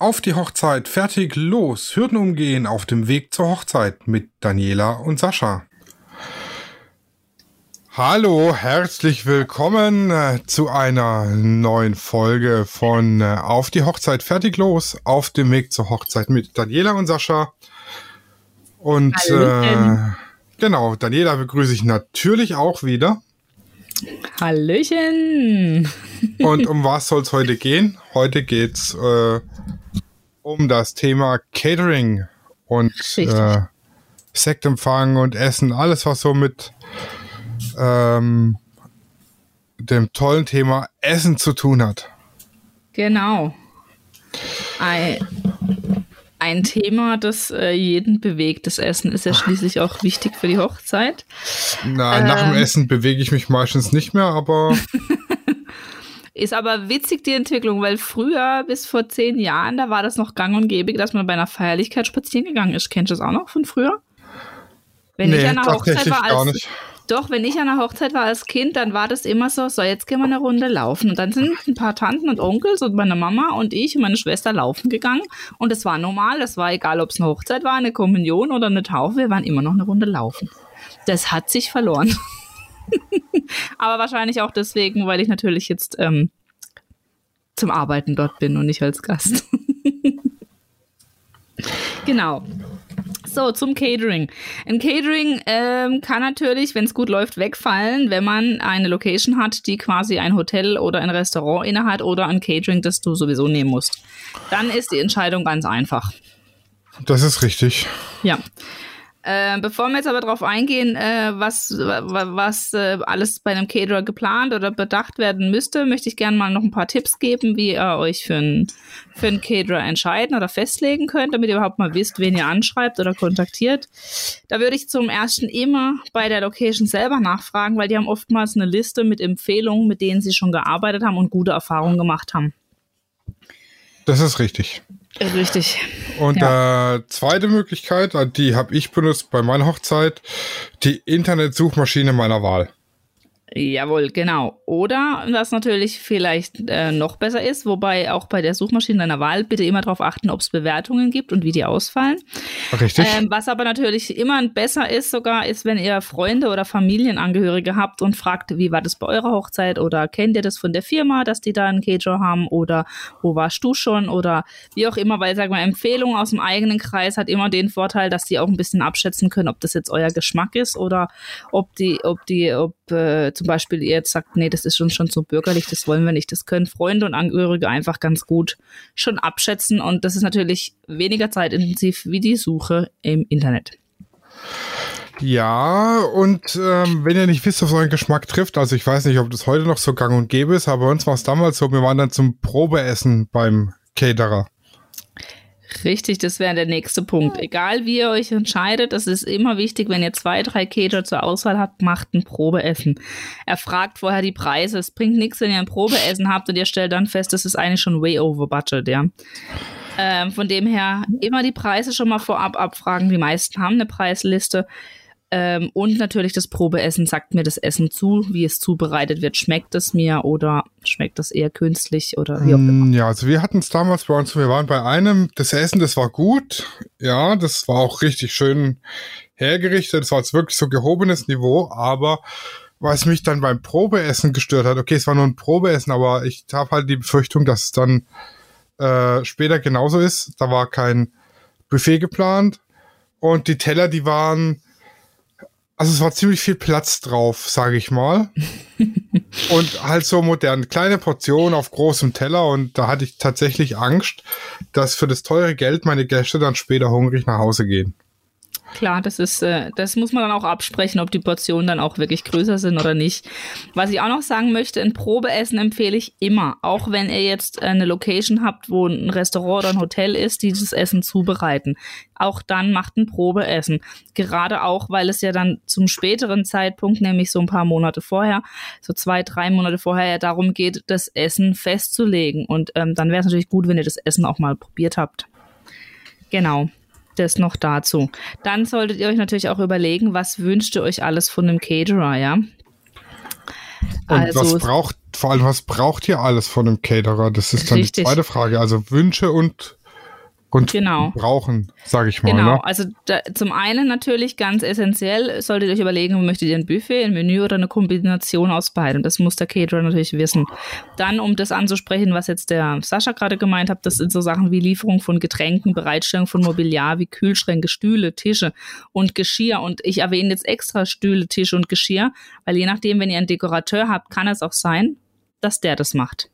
Auf die Hochzeit, fertig, los, Hürden umgehen auf dem Weg zur Hochzeit mit Daniela und Sascha. Hallo, herzlich willkommen äh, zu einer neuen Folge von äh, Auf die Hochzeit, fertig, los, auf dem Weg zur Hochzeit mit Daniela und Sascha. Und äh, genau, Daniela begrüße ich natürlich auch wieder. Hallöchen! Und um was soll es heute gehen? Heute geht's äh, um das Thema Catering und äh, Sektempfang und Essen, alles was so mit ähm, dem tollen Thema Essen zu tun hat. Genau. Ein, ein Thema, das äh, jeden bewegt. Das Essen ist ja schließlich auch wichtig für die Hochzeit. Na, ähm, nach dem ähm. Essen bewege ich mich meistens nicht mehr, aber. ist aber witzig die Entwicklung, weil früher, bis vor zehn Jahren, da war das noch gang und gäbig, dass man bei einer Feierlichkeit spazieren gegangen ist. Kennst du das auch noch von früher? Wenn nee, ich an einer Hochzeit war als, doch, wenn ich an der Hochzeit war als Kind, dann war das immer so, so jetzt gehen wir eine Runde laufen. Und dann sind ein paar Tanten und Onkels und meine Mama und ich und meine Schwester laufen gegangen. Und es war normal, es war egal, ob es eine Hochzeit war, eine Kommunion oder eine Taufe, wir waren immer noch eine Runde laufen. Das hat sich verloren. Aber wahrscheinlich auch deswegen, weil ich natürlich jetzt ähm, zum Arbeiten dort bin und nicht als Gast. genau. So, zum Catering. Ein Catering ähm, kann natürlich, wenn es gut läuft, wegfallen, wenn man eine Location hat, die quasi ein Hotel oder ein Restaurant innehat oder ein Catering, das du sowieso nehmen musst. Dann ist die Entscheidung ganz einfach. Das ist richtig. Ja. Äh, bevor wir jetzt aber darauf eingehen, äh, was, was äh, alles bei einem Caterer geplant oder bedacht werden müsste, möchte ich gerne mal noch ein paar Tipps geben, wie ihr euch für einen für einen Caterer entscheiden oder festlegen könnt, damit ihr überhaupt mal wisst, wen ihr anschreibt oder kontaktiert. Da würde ich zum ersten immer bei der Location selber nachfragen, weil die haben oftmals eine Liste mit Empfehlungen, mit denen sie schon gearbeitet haben und gute Erfahrungen gemacht haben. Das ist richtig. Richtig. Und ja. äh, zweite Möglichkeit, die habe ich benutzt bei meiner Hochzeit, die Internetsuchmaschine meiner Wahl. Jawohl, genau. Oder was natürlich vielleicht äh, noch besser ist, wobei auch bei der Suchmaschine deiner Wahl bitte immer darauf achten, ob es Bewertungen gibt und wie die ausfallen. Richtig. Ähm, was aber natürlich immer besser ist, sogar ist, wenn ihr Freunde oder Familienangehörige habt und fragt, wie war das bei eurer Hochzeit oder kennt ihr das von der Firma, dass die da einen Caterer haben oder wo warst du schon oder wie auch immer, weil sag mal Empfehlung aus dem eigenen Kreis hat immer den Vorteil, dass die auch ein bisschen abschätzen können, ob das jetzt euer Geschmack ist oder ob die, ob die, ob äh, zum Beispiel ihr jetzt sagt, nee, das ist schon, schon so bürgerlich, das wollen wir nicht. Das können Freunde und Angehörige einfach ganz gut schon abschätzen und das ist natürlich weniger zeitintensiv wie die Suche im Internet. Ja, und ähm, wenn ihr nicht wisst, es euren Geschmack trifft, also ich weiß nicht, ob das heute noch so gang und gäbe ist, aber bei uns war es damals so, wir waren dann zum Probeessen beim Caterer. Richtig, das wäre der nächste Punkt. Egal wie ihr euch entscheidet, es ist immer wichtig, wenn ihr zwei, drei Cater zur Auswahl habt, macht ein Probeessen. Er fragt vorher die Preise. Es bringt nichts, wenn ihr ein Probeessen habt und ihr stellt dann fest, das ist eigentlich schon way over budget, ja. Ähm, von dem her immer die Preise schon mal vorab abfragen. Die meisten haben eine Preisliste. Ähm, und natürlich das Probeessen sagt mir das Essen zu, wie es zubereitet wird. Schmeckt es mir oder schmeckt es eher künstlich oder wie auch immer? Mm, ja, also wir hatten es damals bei uns, wir waren bei einem, das Essen, das war gut. Ja, das war auch richtig schön hergerichtet. Das war jetzt wirklich so gehobenes Niveau, aber was mich dann beim Probeessen gestört hat, okay, es war nur ein Probeessen, aber ich habe halt die Befürchtung, dass es dann äh, später genauso ist. Da war kein Buffet geplant und die Teller, die waren also es war ziemlich viel Platz drauf, sage ich mal. und halt so modern. Kleine Portionen auf großem Teller und da hatte ich tatsächlich Angst, dass für das teure Geld meine Gäste dann später hungrig nach Hause gehen. Klar, das ist, äh, das muss man dann auch absprechen, ob die Portionen dann auch wirklich größer sind oder nicht. Was ich auch noch sagen möchte, ein Probeessen empfehle ich immer. Auch wenn ihr jetzt eine Location habt, wo ein Restaurant oder ein Hotel ist, die das Essen zubereiten. Auch dann macht ein Probeessen. Gerade auch, weil es ja dann zum späteren Zeitpunkt, nämlich so ein paar Monate vorher, so zwei, drei Monate vorher ja darum geht, das Essen festzulegen. Und ähm, dann wäre es natürlich gut, wenn ihr das Essen auch mal probiert habt. Genau das noch dazu. Dann solltet ihr euch natürlich auch überlegen, was wünscht ihr euch alles von einem Caterer, ja? Und also, was braucht, vor allem, was braucht ihr alles von einem Caterer? Das ist dann richtig. die zweite Frage. Also Wünsche und und genau. brauchen, sage ich mal. Genau, ne? also da, zum einen natürlich ganz essentiell, solltet ihr euch überlegen, möchtet ihr ein Buffet, ein Menü oder eine Kombination aus beidem. Das muss der Caterer natürlich wissen. Dann, um das anzusprechen, was jetzt der Sascha gerade gemeint hat, das sind so Sachen wie Lieferung von Getränken, Bereitstellung von Mobiliar wie Kühlschränke, Stühle, Tische und Geschirr. Und ich erwähne jetzt extra Stühle, Tische und Geschirr, weil je nachdem, wenn ihr einen Dekorateur habt, kann es auch sein, dass der das macht.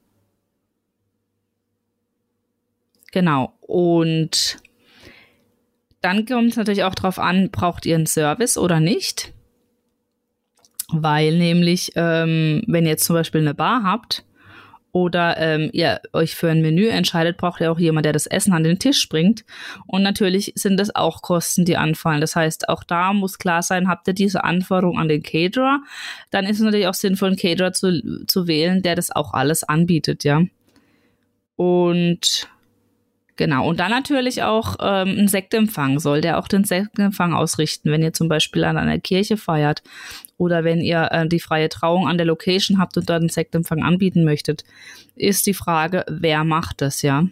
Genau. Und dann kommt es natürlich auch darauf an, braucht ihr einen Service oder nicht? Weil nämlich, ähm, wenn ihr jetzt zum Beispiel eine Bar habt oder ähm, ihr euch für ein Menü entscheidet, braucht ihr auch jemand, der das Essen an den Tisch bringt. Und natürlich sind das auch Kosten, die anfallen. Das heißt, auch da muss klar sein, habt ihr diese Anforderung an den Caterer, dann ist es natürlich auch sinnvoll, einen Caterer zu, zu wählen, der das auch alles anbietet, ja. Und Genau, und dann natürlich auch ähm, ein Sektempfang soll der auch den Sektempfang ausrichten, wenn ihr zum Beispiel an einer Kirche feiert oder wenn ihr äh, die freie Trauung an der Location habt und dort einen Sektempfang anbieten möchtet, ist die Frage, wer macht das, ja?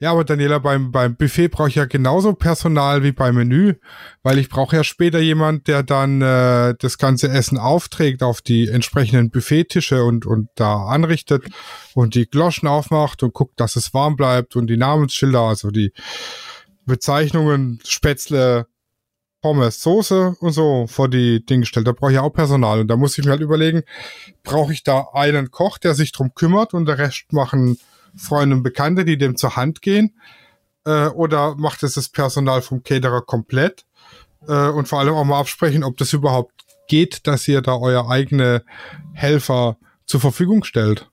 Ja, aber Daniela, beim, beim Buffet brauche ich ja genauso Personal wie beim Menü, weil ich brauche ja später jemand, der dann äh, das ganze Essen aufträgt auf die entsprechenden Buffettische und, und da anrichtet und die Gloschen aufmacht und guckt, dass es warm bleibt und die Namensschilder, also die Bezeichnungen, Spätzle, Pommes, Soße und so vor die Dinge stellt. Da brauche ich auch Personal und da muss ich mir halt überlegen, brauche ich da einen Koch, der sich drum kümmert und der Rest machen Freunde und Bekannte, die dem zur Hand gehen? Äh, oder macht es das Personal vom Caterer komplett? Äh, und vor allem auch mal absprechen, ob das überhaupt geht, dass ihr da euer eigene Helfer zur Verfügung stellt.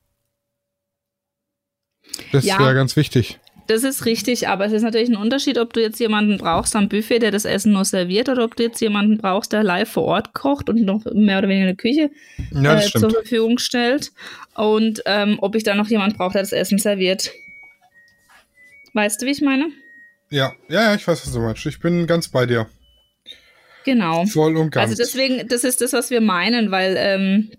Das ja. wäre ganz wichtig. Das ist richtig, aber es ist natürlich ein Unterschied, ob du jetzt jemanden brauchst am Buffet, der das Essen nur serviert, oder ob du jetzt jemanden brauchst, der live vor Ort kocht und noch mehr oder weniger eine Küche ja, äh, zur Verfügung stellt. Und ähm, ob ich da noch jemanden brauche, der das Essen serviert. Weißt du, wie ich meine? Ja, ja, ja, ich weiß, was du meinst. Ich bin ganz bei dir. Genau. Voll und ganz. Also deswegen, das ist das, was wir meinen, weil ähm,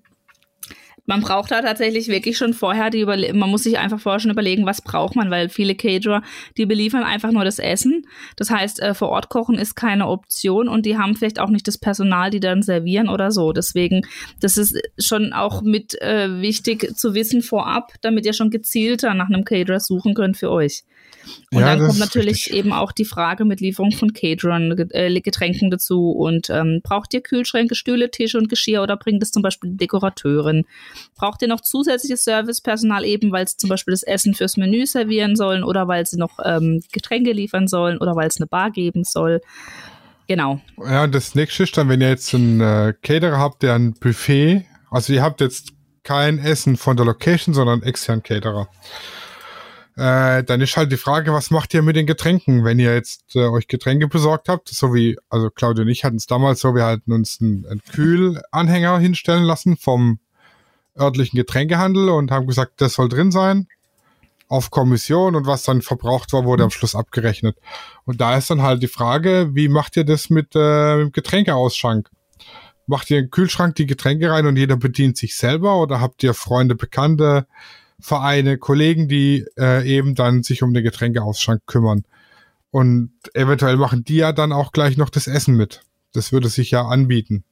man braucht da tatsächlich wirklich schon vorher die Überle man muss sich einfach vorher schon überlegen, was braucht man, weil viele Caterer, die beliefern einfach nur das Essen. Das heißt, äh, vor Ort kochen ist keine Option und die haben vielleicht auch nicht das Personal, die dann servieren oder so. Deswegen, das ist schon auch mit äh, wichtig zu wissen vorab, damit ihr schon gezielter nach einem Caterer suchen könnt für euch. Und ja, dann kommt natürlich eben auch die Frage mit Lieferung von Caterern, äh, Getränken dazu. Und ähm, braucht ihr Kühlschränke, Stühle, Tische und Geschirr oder bringt es zum Beispiel die Dekorateurin? Braucht ihr noch zusätzliches Servicepersonal eben, weil sie zum Beispiel das Essen fürs Menü servieren sollen oder weil sie noch ähm, Getränke liefern sollen oder weil es eine Bar geben soll? Genau. Ja, das nächste ist dann, wenn ihr jetzt einen äh, Caterer habt, der ein Buffet, also ihr habt jetzt kein Essen von der Location, sondern extern Caterer. Äh, dann ist halt die Frage, was macht ihr mit den Getränken, wenn ihr jetzt äh, euch Getränke besorgt habt? So wie, also Claudia und ich hatten es damals so, wir hatten uns einen, einen Kühlanhänger hinstellen lassen vom örtlichen Getränkehandel und haben gesagt, das soll drin sein auf Kommission und was dann verbraucht war, wurde am Schluss abgerechnet. Und da ist dann halt die Frage, wie macht ihr das mit, äh, dem Getränkeausschank? Macht ihr einen Kühlschrank die Getränke rein und jeder bedient sich selber oder habt ihr Freunde, Bekannte, Vereine, Kollegen, die äh, eben dann sich um den Getränkeausschank kümmern. Und eventuell machen die ja dann auch gleich noch das Essen mit. Das würde sich ja anbieten.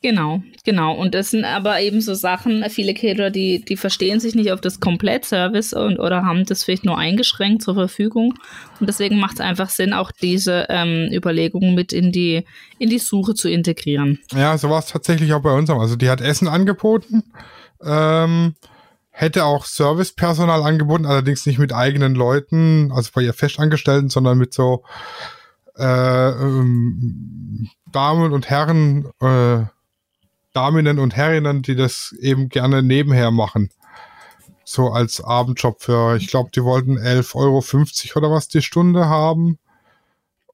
Genau, genau. Und das sind aber eben so Sachen, viele Caterer, die, die verstehen sich nicht auf das Komplettservice und oder haben das vielleicht nur eingeschränkt zur Verfügung. Und deswegen macht es einfach Sinn, auch diese ähm, Überlegungen mit in die, in die Suche zu integrieren. Ja, so war es tatsächlich auch bei uns. Also die hat Essen angeboten ähm, hätte auch Servicepersonal angeboten, allerdings nicht mit eigenen Leuten, also bei ihr Festangestellten, sondern mit so äh, ähm, Damen und Herren, äh, Daminnen und Herrinnen, die das eben gerne nebenher machen. So als Abendjob für, ich glaube, die wollten 11,50 Euro oder was die Stunde haben.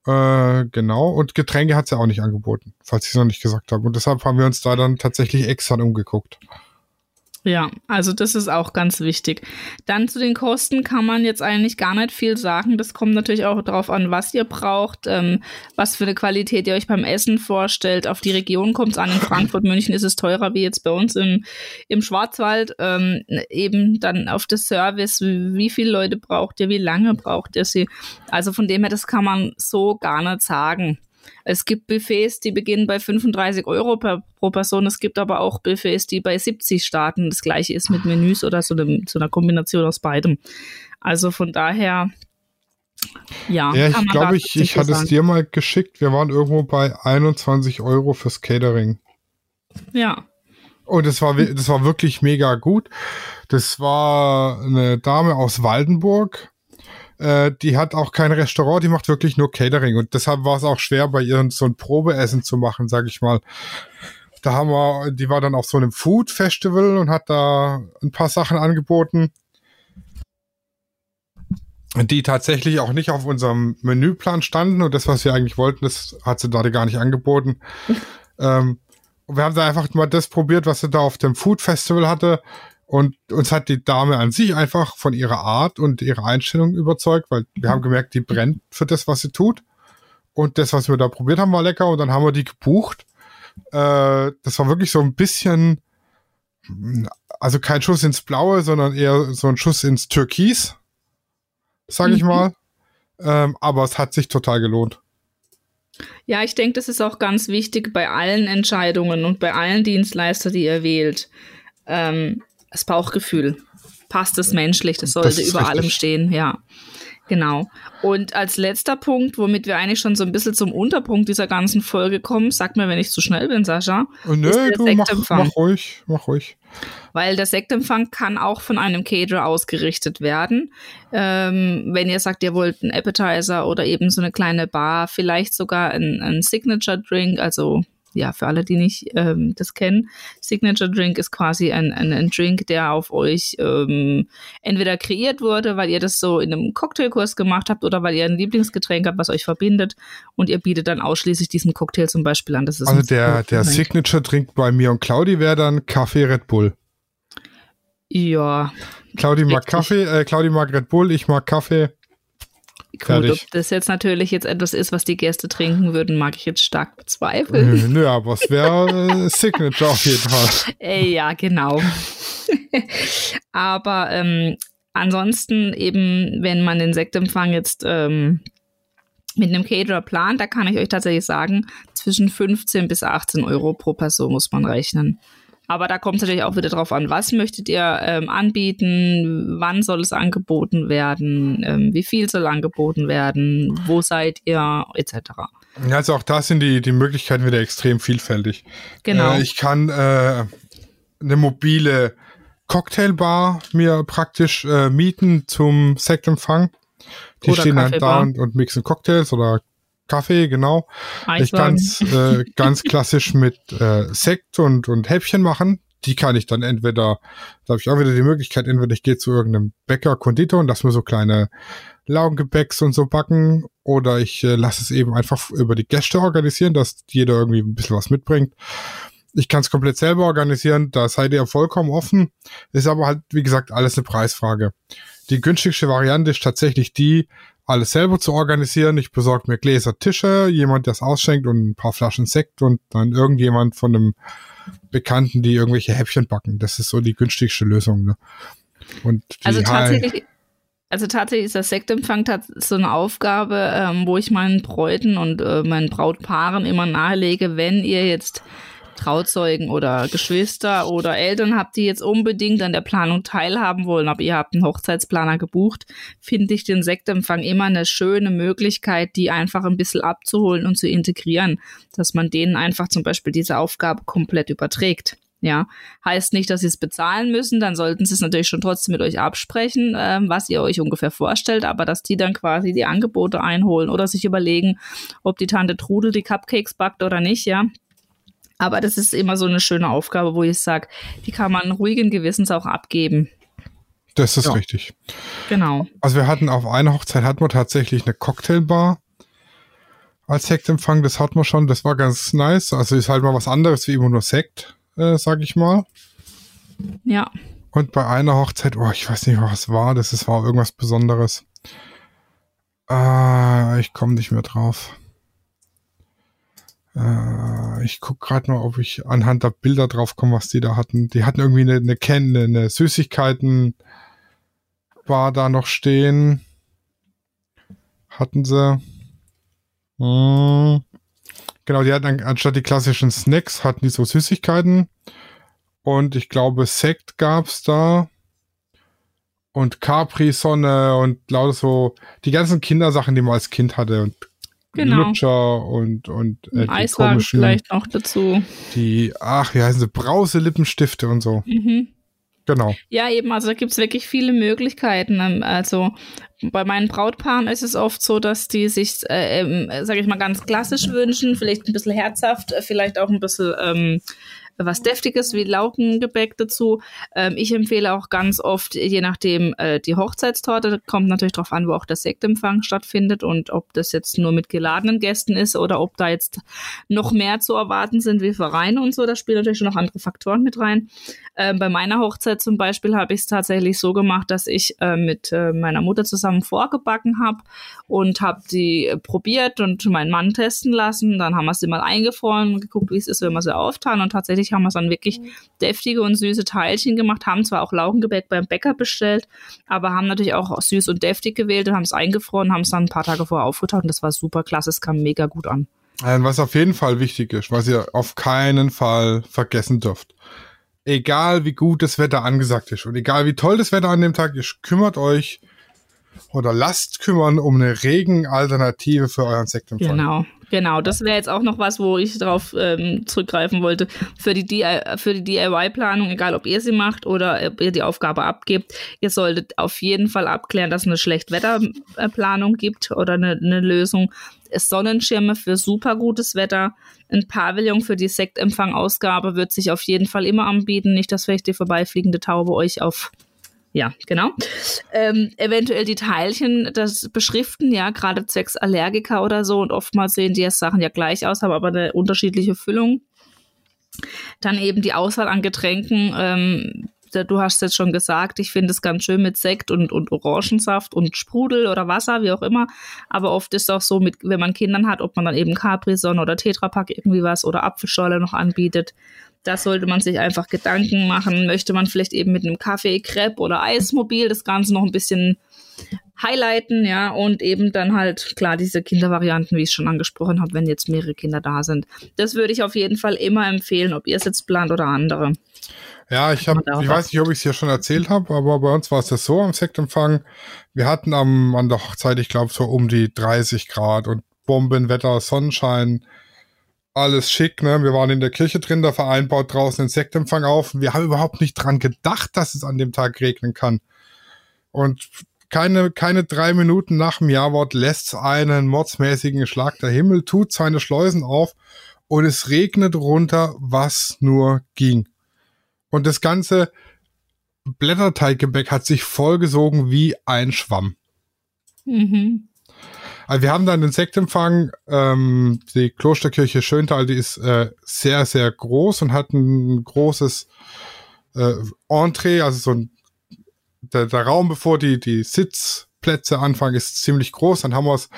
Äh, genau. Und Getränke hat sie auch nicht angeboten, falls ich es noch nicht gesagt habe. Und deshalb haben wir uns da dann tatsächlich extern umgeguckt. Ja, also das ist auch ganz wichtig. Dann zu den Kosten kann man jetzt eigentlich gar nicht viel sagen. Das kommt natürlich auch darauf an, was ihr braucht, ähm, was für eine Qualität ihr euch beim Essen vorstellt. Auf die Region kommt es an. In Frankfurt, München ist es teurer wie jetzt bei uns in, im Schwarzwald. Ähm, eben dann auf das Service, wie viele Leute braucht ihr, wie lange braucht ihr sie. Also von dem her, das kann man so gar nicht sagen. Es gibt Buffets, die beginnen bei 35 Euro per, pro Person. Es gibt aber auch Buffets, die bei 70 starten. Das gleiche ist mit Menüs oder so, einem, so einer Kombination aus beidem. Also von daher, ja. Ja, ich glaube, ich, ich hatte es dir mal geschickt. Wir waren irgendwo bei 21 Euro fürs Catering. Ja. Und das war, das war wirklich mega gut. Das war eine Dame aus Waldenburg äh, die hat auch kein Restaurant, die macht wirklich nur Catering. Und deshalb war es auch schwer, bei ihr so ein Probeessen zu machen, sag ich mal. Da haben wir, die war dann auf so einem Food Festival und hat da ein paar Sachen angeboten, die tatsächlich auch nicht auf unserem Menüplan standen. Und das, was wir eigentlich wollten, das hat sie da gar nicht angeboten. ähm, wir haben da einfach mal das probiert, was sie da auf dem Food Festival hatte. Und uns hat die Dame an sich einfach von ihrer Art und ihrer Einstellung überzeugt, weil wir haben gemerkt, die brennt für das, was sie tut. Und das, was wir da probiert haben, war lecker. Und dann haben wir die gebucht. Äh, das war wirklich so ein bisschen, also kein Schuss ins Blaue, sondern eher so ein Schuss ins Türkis, sage mhm. ich mal. Ähm, aber es hat sich total gelohnt. Ja, ich denke, das ist auch ganz wichtig bei allen Entscheidungen und bei allen Dienstleister, die ihr wählt. Ähm, das Bauchgefühl. Passt es menschlich, das sollte das über richtig. allem stehen, ja. Genau. Und als letzter Punkt, womit wir eigentlich schon so ein bisschen zum Unterpunkt dieser ganzen Folge kommen, sag mir, wenn ich zu schnell bin, Sascha. Oh, nö, du mach, mach ruhig, mach ruhig. Weil der Sektempfang kann auch von einem Caterer ausgerichtet werden. Ähm, wenn ihr sagt, ihr wollt einen Appetizer oder eben so eine kleine Bar, vielleicht sogar ein, ein Signature Drink, also ja, für alle, die nicht ähm, das kennen, Signature Drink ist quasi ein, ein, ein Drink, der auf euch ähm, entweder kreiert wurde, weil ihr das so in einem Cocktailkurs gemacht habt oder weil ihr ein Lieblingsgetränk habt, was euch verbindet und ihr bietet dann ausschließlich diesen Cocktail zum Beispiel an. Das ist also der, der Signature Drink bei mir und Claudi wäre dann Kaffee Red Bull. Ja. Claudi mag Kaffee, äh, Claudi mag Red Bull, ich mag Kaffee. Gut, ob das jetzt natürlich jetzt etwas ist, was die Gäste trinken würden, mag ich jetzt stark bezweifeln. Nö, aber es wäre äh, Signature auf jeden Fall. Äh, ja, genau. aber ähm, ansonsten eben, wenn man den Sektempfang jetzt ähm, mit einem Caterer plant, da kann ich euch tatsächlich sagen, zwischen 15 bis 18 Euro pro Person muss man rechnen. Aber da kommt es natürlich auch wieder drauf an, was möchtet ihr ähm, anbieten, wann soll es angeboten werden, ähm, wie viel soll angeboten werden, wo seid ihr, etc. Ja, also auch da sind die, die Möglichkeiten wieder extrem vielfältig. Genau. Äh, ich kann äh, eine mobile Cocktailbar mir praktisch äh, mieten zum Sektempfang. Die oder stehen dann da und, und mixen Cocktails oder Kaffee, genau. Ich kann es äh, ganz klassisch mit äh, Sekt und, und Häppchen machen. Die kann ich dann entweder, da habe ich auch wieder die Möglichkeit, entweder ich gehe zu irgendeinem Bäcker, Konditor und lass mir so kleine Laugengebäcks und so backen oder ich äh, lasse es eben einfach über die Gäste organisieren, dass jeder irgendwie ein bisschen was mitbringt. Ich kann es komplett selber organisieren, da seid ihr vollkommen offen. Ist aber halt, wie gesagt, alles eine Preisfrage. Die günstigste Variante ist tatsächlich die, alles selber zu organisieren. Ich besorge mir Gläser, Tische, jemand, der es ausschenkt und ein paar Flaschen Sekt und dann irgendjemand von einem Bekannten, die irgendwelche Häppchen backen. Das ist so die günstigste Lösung. Ne? Und also tatsächlich, also tatsächlich ist das Sektempfang so eine Aufgabe, ähm, wo ich meinen Bräuten und äh, meinen Brautpaaren immer nahelege, wenn ihr jetzt Trauzeugen oder Geschwister oder Eltern habt, die jetzt unbedingt an der Planung teilhaben wollen, aber ihr habt einen Hochzeitsplaner gebucht, finde ich den Sektempfang immer eine schöne Möglichkeit, die einfach ein bisschen abzuholen und zu integrieren, dass man denen einfach zum Beispiel diese Aufgabe komplett überträgt. Ja, heißt nicht, dass sie es bezahlen müssen, dann sollten sie es natürlich schon trotzdem mit euch absprechen, äh, was ihr euch ungefähr vorstellt, aber dass die dann quasi die Angebote einholen oder sich überlegen, ob die Tante Trudel die Cupcakes backt oder nicht, ja. Aber das ist immer so eine schöne Aufgabe, wo ich sage, die kann man ruhigen Gewissens auch abgeben. Das ist ja. richtig. Genau. Also wir hatten auf einer Hochzeit hatten wir tatsächlich eine Cocktailbar als Sektempfang. Das hatten wir schon. Das war ganz nice. Also ist halt mal was anderes wie immer nur Sekt, äh, sag ich mal. Ja. Und bei einer Hochzeit, oh, ich weiß nicht, was war, das ist, war irgendwas Besonderes. Ah, ich komme nicht mehr drauf. Äh, ich guck gerade mal, ob ich anhand der Bilder drauf komme, was die da hatten. Die hatten irgendwie eine, eine Kenne, eine Süßigkeiten war da noch stehen. Hatten sie. Hm. Genau, die hatten anstatt die klassischen Snacks, hatten die so Süßigkeiten. Und ich glaube, Sekt gab's da. Und Capri-Sonne und lauter so die ganzen Kindersachen, die man als Kind hatte. Und genau. Lutscher und, und äh, Eiswagen vielleicht noch dazu. Die, ach, wie heißen sie? Brause-Lippenstifte und so. Mhm. Genau. Ja, eben, also da gibt es wirklich viele Möglichkeiten. Ähm, also bei meinen Brautpaaren ist es oft so, dass die sich, äh, äh, sage ich mal, ganz klassisch wünschen, vielleicht ein bisschen herzhaft, äh, vielleicht auch ein bisschen ähm, was Deftiges wie Laugengebäck dazu. Ähm, ich empfehle auch ganz oft, je nachdem, äh, die Hochzeitstorte, kommt natürlich darauf an, wo auch der Sektempfang stattfindet und ob das jetzt nur mit geladenen Gästen ist oder ob da jetzt noch mehr zu erwarten sind wie Vereine und so. Da spielen natürlich schon noch andere Faktoren mit rein. Ähm, bei meiner Hochzeit zum Beispiel habe ich es tatsächlich so gemacht, dass ich äh, mit äh, meiner Mutter zusammen vorgebacken habe und habe die äh, probiert und meinen Mann testen lassen. Dann haben wir sie mal eingefroren und geguckt, wie es ist, wenn wir sie auftauen. Und tatsächlich haben wir dann wirklich mhm. deftige und süße Teilchen gemacht, haben zwar auch Laugengebäck beim Bäcker bestellt, aber haben natürlich auch süß und deftig gewählt und haben es eingefroren, haben es dann ein paar Tage vorher aufgetaut und das war super klasse, es kam mega gut an. Was auf jeden Fall wichtig ist, was ihr auf keinen Fall vergessen dürft egal wie gut das Wetter angesagt ist und egal wie toll das Wetter an dem Tag ist, kümmert euch oder lasst kümmern um eine Regenalternative für euren Sektempfang. Genau, genau. Das wäre jetzt auch noch was, wo ich darauf ähm, zurückgreifen wollte. Für die, die DIY-Planung, egal ob ihr sie macht oder ob ihr die Aufgabe abgebt, ihr solltet auf jeden Fall abklären, dass es eine Schlechtwetterplanung gibt oder eine, eine Lösung. Sonnenschirme für super gutes Wetter. Ein Pavillon für die Sektempfang-Ausgabe wird sich auf jeden Fall immer anbieten. Nicht, dass vielleicht die vorbeifliegende Taube euch auf ja, genau. Ähm, eventuell die Teilchen, das beschriften, ja, gerade zwecks Allergiker oder so. Und oftmals sehen die Sachen ja gleich aus, haben aber eine unterschiedliche Füllung. Dann eben die Auswahl an Getränken. Ähm, du hast jetzt schon gesagt, ich finde es ganz schön mit Sekt und, und Orangensaft und Sprudel oder Wasser, wie auch immer. Aber oft ist es auch so, mit, wenn man Kindern hat, ob man dann eben Capri-Sonne oder Tetrapack irgendwie was oder Apfelschorle noch anbietet. Da sollte man sich einfach Gedanken machen. Möchte man vielleicht eben mit einem Kaffee, Crepe oder Eismobil das Ganze noch ein bisschen highlighten, ja, und eben dann halt, klar, diese Kindervarianten, wie ich schon angesprochen habe, wenn jetzt mehrere Kinder da sind. Das würde ich auf jeden Fall immer empfehlen, ob ihr es jetzt plant oder andere. Ja, ich habe, ich weiß nicht, ob ich es hier schon erzählt habe, aber bei uns war es ja so am Sektempfang. Wir hatten am, an der Hochzeit, ich glaube, so um die 30 Grad und Bombenwetter, Sonnenschein alles schick, ne? Wir waren in der Kirche drin, der Verein baut draußen den Sektempfang auf. Wir haben überhaupt nicht dran gedacht, dass es an dem Tag regnen kann. Und keine, keine drei Minuten nach dem Jawort lässt einen mordsmäßigen Schlag der Himmel, tut seine Schleusen auf und es regnet runter, was nur ging. Und das ganze Blätterteiggebäck hat sich vollgesogen wie ein Schwamm. Mhm. Also wir haben dann den Sektempfang. Ähm, die Klosterkirche Schöntal, die ist äh, sehr, sehr groß und hat ein großes äh, Entree, also so ein der, der Raum, bevor die, die Sitzplätze anfangen, ist ziemlich groß. Dann haben wir es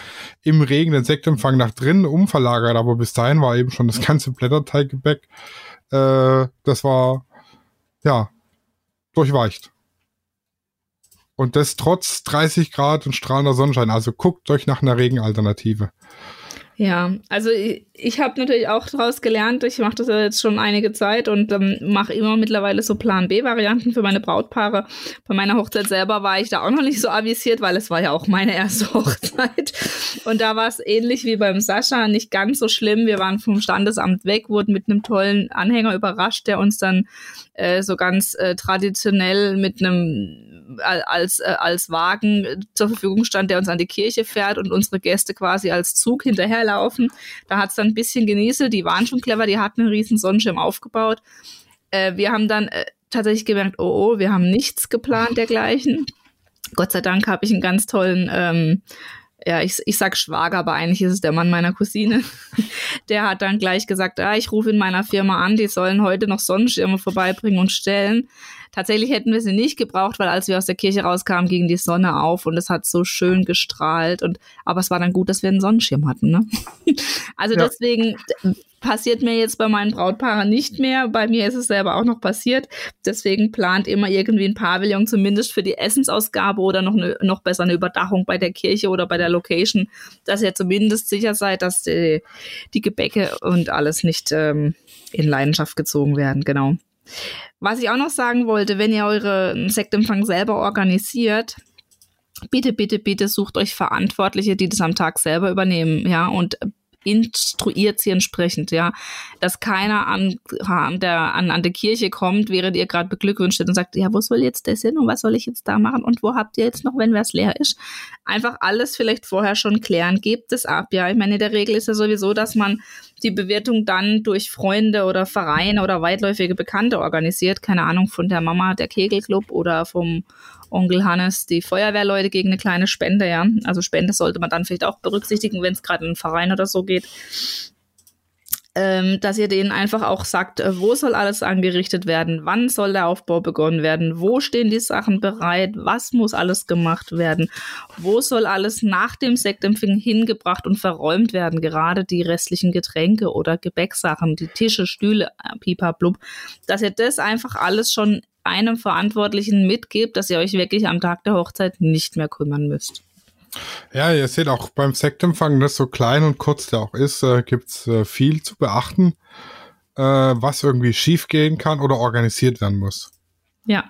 im Regen den Sektempfang nach drinnen umverlagert, aber bis dahin war eben schon das ganze Blätterteiggebäck. Äh, das war ja durchweicht. Und das trotz 30 Grad und strahlender Sonnenschein. Also guckt euch nach einer Regenalternative. Ja, also ich, ich habe natürlich auch daraus gelernt. Ich mache das ja jetzt schon einige Zeit und ähm, mache immer mittlerweile so Plan B-Varianten für meine Brautpaare. Bei meiner Hochzeit selber war ich da auch noch nicht so avisiert, weil es war ja auch meine erste Hochzeit. Und da war es ähnlich wie beim Sascha, nicht ganz so schlimm. Wir waren vom Standesamt weg, wurden mit einem tollen Anhänger überrascht, der uns dann äh, so ganz äh, traditionell mit einem als, äh, als Wagen zur Verfügung stand, der uns an die Kirche fährt und unsere Gäste quasi als Zug hinterherlaufen. Da hat es dann ein bisschen genieselt, die waren schon clever, die hatten einen riesen Sonnenschirm aufgebaut. Äh, wir haben dann äh, tatsächlich gemerkt, oh, oh, wir haben nichts geplant dergleichen. Gott sei Dank habe ich einen ganz tollen ähm, ja, ich, ich sag Schwager, aber eigentlich ist es der Mann meiner Cousine. Der hat dann gleich gesagt, ah, ich rufe in meiner Firma an, die sollen heute noch Sonnenschirme vorbeibringen und stellen. Tatsächlich hätten wir sie nicht gebraucht, weil als wir aus der Kirche rauskamen, ging die Sonne auf und es hat so schön gestrahlt. Und aber es war dann gut, dass wir einen Sonnenschirm hatten. Ne? Also ja. deswegen passiert mir jetzt bei meinen Brautpaaren nicht mehr. Bei mir ist es selber auch noch passiert. Deswegen plant immer irgendwie ein Pavillon zumindest für die Essensausgabe oder noch, eine, noch besser eine Überdachung bei der Kirche oder bei der Location, dass ihr zumindest sicher seid, dass die, die Gebäcke und alles nicht ähm, in Leidenschaft gezogen werden. Genau. Was ich auch noch sagen wollte, wenn ihr eure Sektempfang selber organisiert, bitte, bitte, bitte sucht euch Verantwortliche, die das am Tag selber übernehmen, ja, und instruiert sie entsprechend, ja, dass keiner an, an, der, an, an der Kirche kommt, während ihr gerade beglückwünscht und sagt, ja, wo soll jetzt das hin und was soll ich jetzt da machen und wo habt ihr jetzt noch, wenn was leer ist? Einfach alles vielleicht vorher schon klären, gebt es ab, ja. Ich meine, in der Regel ist ja sowieso, dass man die Bewertung dann durch Freunde oder Vereine oder weitläufige Bekannte organisiert, keine Ahnung, von der Mama der Kegelclub oder vom Onkel Hannes die Feuerwehrleute gegen eine kleine Spende, ja. Also Spende sollte man dann vielleicht auch berücksichtigen, wenn es gerade in einen Verein oder so geht. Ähm, dass ihr denen einfach auch sagt, äh, wo soll alles angerichtet werden, wann soll der Aufbau begonnen werden, wo stehen die Sachen bereit, was muss alles gemacht werden, wo soll alles nach dem Sektempfang hingebracht und verräumt werden, gerade die restlichen Getränke oder Gebäcksachen, die Tische, Stühle, äh, pipablub, dass ihr das einfach alles schon einem Verantwortlichen mitgebt, dass ihr euch wirklich am Tag der Hochzeit nicht mehr kümmern müsst. Ja, ihr seht auch beim Sektempfang, das so klein und kurz der auch ist, äh, gibt's äh, viel zu beachten, äh, was irgendwie schiefgehen kann oder organisiert werden muss. Ja.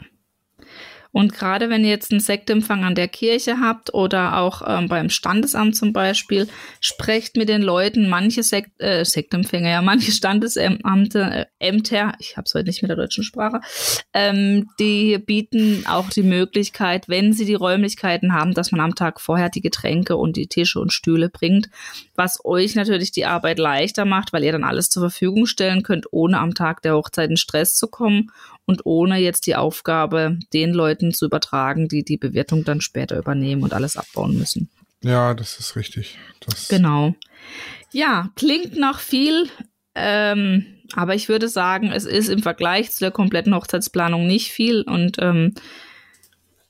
Und gerade wenn ihr jetzt einen Sektempfang an der Kirche habt oder auch ähm, beim Standesamt zum Beispiel, sprecht mit den Leuten, manche Sekt, äh, Sektempfänger, ja, manche Standesämter, äh, Ämter, ich habe es heute nicht mit der deutschen Sprache, ähm, die bieten auch die Möglichkeit, wenn sie die Räumlichkeiten haben, dass man am Tag vorher die Getränke und die Tische und Stühle bringt, was euch natürlich die Arbeit leichter macht, weil ihr dann alles zur Verfügung stellen könnt, ohne am Tag der Hochzeit in Stress zu kommen und ohne jetzt die Aufgabe den Leuten zu übertragen, die die Bewertung dann später übernehmen und alles abbauen müssen. Ja, das ist richtig. Das genau. Ja, klingt nach viel, ähm, aber ich würde sagen, es ist im Vergleich zu der kompletten Hochzeitsplanung nicht viel und ähm,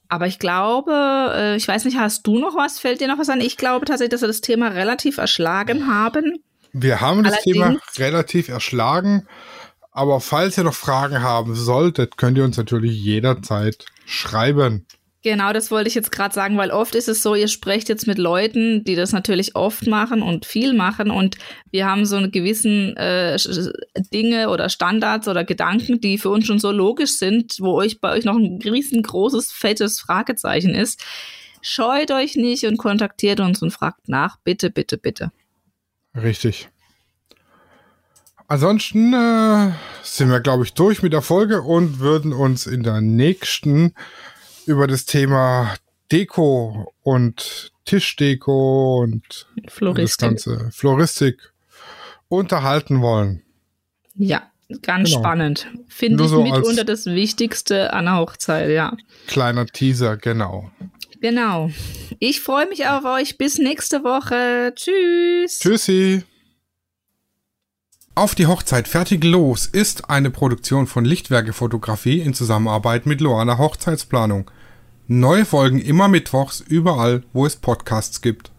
aber ich glaube, äh, ich weiß nicht, hast du noch was? Fällt dir noch was an? Ich glaube tatsächlich, dass wir das Thema relativ erschlagen haben. Wir haben das Allerdings, Thema relativ erschlagen. Aber falls ihr noch Fragen haben solltet, könnt ihr uns natürlich jederzeit schreiben. Genau, das wollte ich jetzt gerade sagen, weil oft ist es so, ihr sprecht jetzt mit Leuten, die das natürlich oft machen und viel machen und wir haben so eine gewissen äh, Dinge oder Standards oder Gedanken, die für uns schon so logisch sind, wo euch bei euch noch ein riesengroßes, fettes Fragezeichen ist. Scheut euch nicht und kontaktiert uns und fragt nach. Bitte, bitte, bitte. Richtig. Ansonsten äh, sind wir, glaube ich, durch mit der Folge und würden uns in der nächsten über das Thema Deko und Tischdeko und Floristik. das ganze Floristik unterhalten wollen. Ja, ganz genau. spannend. Finde ich so mitunter das Wichtigste an der Hochzeit, ja. Kleiner Teaser, genau. Genau. Ich freue mich auf euch. Bis nächste Woche. Tschüss. Tschüssi. Auf die Hochzeit fertig los ist eine Produktion von Lichtwerke Fotografie in Zusammenarbeit mit Loana Hochzeitsplanung. Neue Folgen immer mittwochs überall, wo es Podcasts gibt.